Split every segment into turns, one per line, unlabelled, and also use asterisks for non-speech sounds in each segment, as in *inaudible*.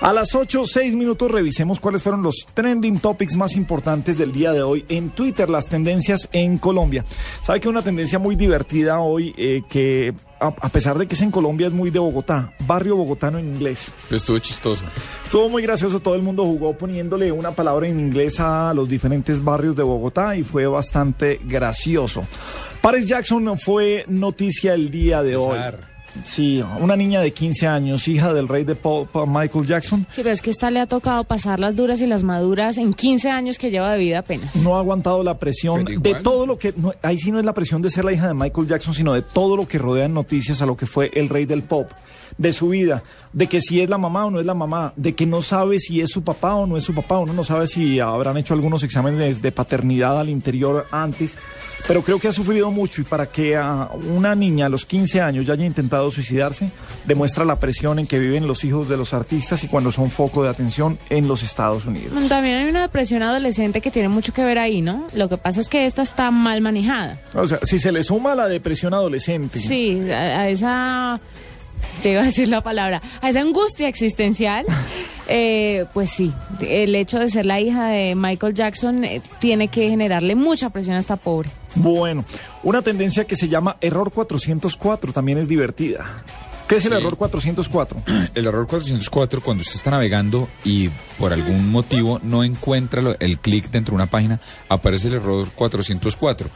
A las 8, 6 minutos revisemos cuáles fueron los trending topics más importantes del día de hoy en Twitter, las tendencias en Colombia. Sabe que una tendencia muy divertida hoy eh, que a, pesar de que es en Colombia es muy de Bogotá, barrio bogotano en inglés.
Estuvo chistoso.
Estuvo muy gracioso, todo el mundo jugó poniéndole una palabra en inglés a los diferentes barrios de Bogotá y fue bastante gracioso. Paris Jackson fue noticia el día de hoy. Sí, una niña de 15 años, hija del rey de pop Michael Jackson,
Sí, pero es que esta le ha tocado pasar las duras y las maduras en 15 años que lleva de vida apenas.
no ha aguantado la presión de todo lo que no, ahí sí no es la presión de ser la hija de Michael Jackson, sino de todo lo que rodea en noticias a lo que fue el rey del pop, de su vida, de que si es la mamá o no es la mamá, de que no sabe si es su papá o no es su papá, uno no sabe si habrán hecho algunos exámenes de paternidad al interior antes, pero creo que ha sufrido mucho y para que a una niña a los 15 años ya haya intentado suicidarse, demuestra la presión en que viven los hijos de los artistas y cuando son foco de atención en los Estados Unidos.
También hay una depresión adolescente que tiene mucho que ver ahí, ¿no? Lo que pasa es que esta está mal manejada.
O sea, si se le suma la depresión adolescente.
Sí, a, a esa... Te iba a decir la palabra, a esa angustia existencial, *laughs* eh, pues sí, el hecho de ser la hija de Michael Jackson eh, tiene que generarle mucha presión a esta pobre.
Bueno, una tendencia que se llama error 404 también es divertida. ¿Qué es el
Sí.
error 404? *clears throat*
El error 404, cuando usted está navegando y por algún motivo no encuentra el clic dentro de una página, aparece el error 404.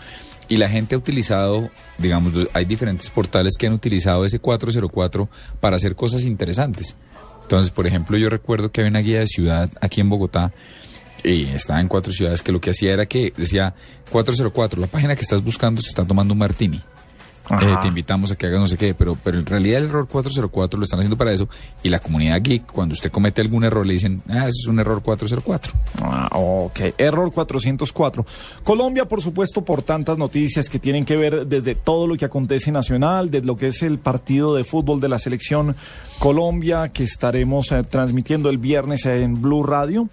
Y la gente ha utilizado, digamos, hay diferentes portales que han utilizado ese 404 para hacer cosas interesantes. Entonces, por ejemplo, yo recuerdo que había una guía de ciudad aquí en Bogotá y estaba en cuatro ciudades que lo que hacía era que decía 404, la página que estás buscando se está tomando un martini. Eh, te invitamos a que hagas no sé qué, pero, pero en realidad el error 404 lo están haciendo para eso y la comunidad geek, cuando usted comete algún error, le dicen, ah, eso es un error 404.
Ah, ok, error 404. Colombia, por supuesto, por tantas noticias que tienen que ver desde todo lo que acontece nacional, desde lo que es el partido de fútbol de la selección Colombia, que estaremos eh, transmitiendo el viernes en Blue Radio.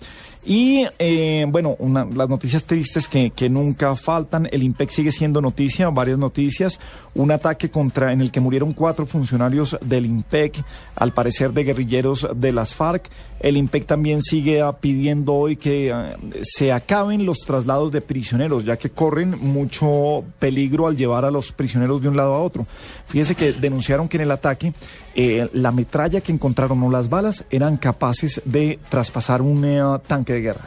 Y eh, bueno, una- las noticias tristes que, que nunca faltan. El IMPEC sigue siendo noticia, varias noticias. Un ataque contra en el que murieron cuatro funcionarios del IMPEC, al parecer de guerrilleros de las FARC. El IMPEC también sigue ah, pidiendo hoy que ah, se acaben los traslados de prisioneros, ya que corren mucho peligro al llevar a los prisioneros de un lado a otro. Fíjese que denunciaron que en el ataque eh, la metralla que encontraron o las balas eran capaces de traspasar un eh, tanque de guerra.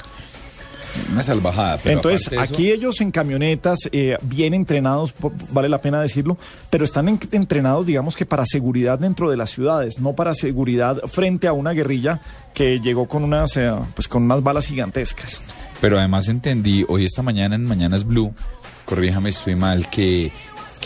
Una salvajada. Pero
Entonces,
eso-
aquí ellos en camionetas, eh, bien entrenados, vale la pena decirlo, pero están en- entrenados, digamos que para seguridad dentro de las ciudades, no para seguridad frente a una guerrilla que llegó con unas, eh, pues con unas balas gigantescas.
Pero además entendí, hoy esta mañana en Mañanas Blue, corríjame si estoy mal, que,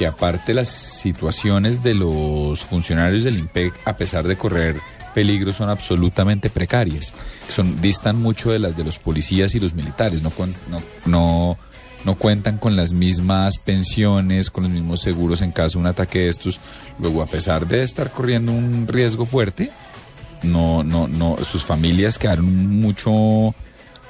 aparte las situaciones de los funcionarios del IMPEC, a pesar de correr peligro, son absolutamente precarias. Son, distan mucho de las de los policías y los militares, no, no, no, no cuentan con las mismas pensiones, con los mismos seguros en caso de un ataque de estos. Luego, a pesar de estar corriendo un riesgo fuerte, no, no, no, sus familias quedaron mucho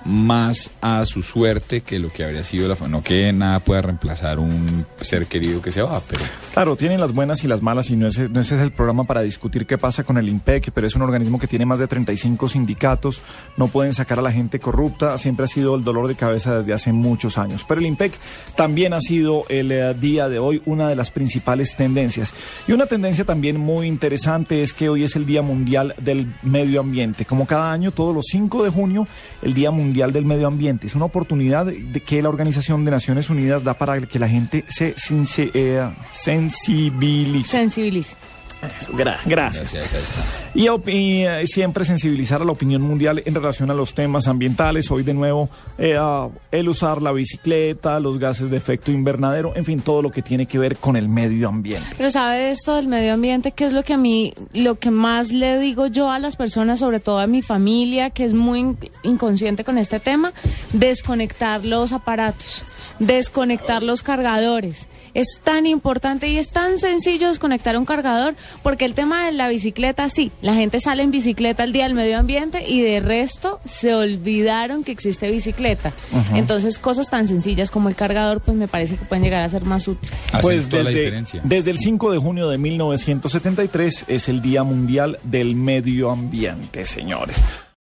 más a su suerte que lo que habría sido la no que nada pueda reemplazar un ser querido que se va, pero
Claro, tienen las buenas y las malas y no ese, no ese es el programa para discutir qué pasa con el IMPEC, pero es un organismo que tiene más de 35 sindicatos, no pueden sacar a la gente corrupta, siempre ha sido el dolor de cabeza desde hace muchos años. Pero el IMPEC también ha sido el eh, día de hoy una de las principales tendencias. Y una tendencia también muy interesante es que hoy es el Día Mundial del Medio Ambiente. Como cada año, todos los 5 de junio, el Día Mundial del Medio Ambiente. Es una oportunidad que la Organización de Naciones Unidas da para que la gente se eh, sensibilice.
Sensibilice.
Eso, gra- gracias.
Gracias, ahí está.
Y, eh, siempre sensibilizar a la opinión mundial en relación a los temas ambientales. Hoy de nuevo eh, el usar la bicicleta, los gases de efecto invernadero, en fin, todo lo que tiene que ver con el medio ambiente.
Pero sabe esto del medio ambiente, que es lo que a mí, lo que más le digo yo a las personas, sobre todo a mi familia, que es muy in- inconsciente con este tema, desconectar los aparatos, desconectar los cargadores. Es tan importante y es tan sencillo desconectar un cargador, porque el tema de la bicicleta, sí, la gente sale en bicicleta el día del medio ambiente y de resto se olvidaron que existe bicicleta. Entonces, cosas tan sencillas como el cargador, pues me parece que pueden llegar a ser más útiles.
Pues
toda la
desde,
diferencia.
desde el 5 de junio de 1973 es el Día Mundial del Medio Ambiente, señores.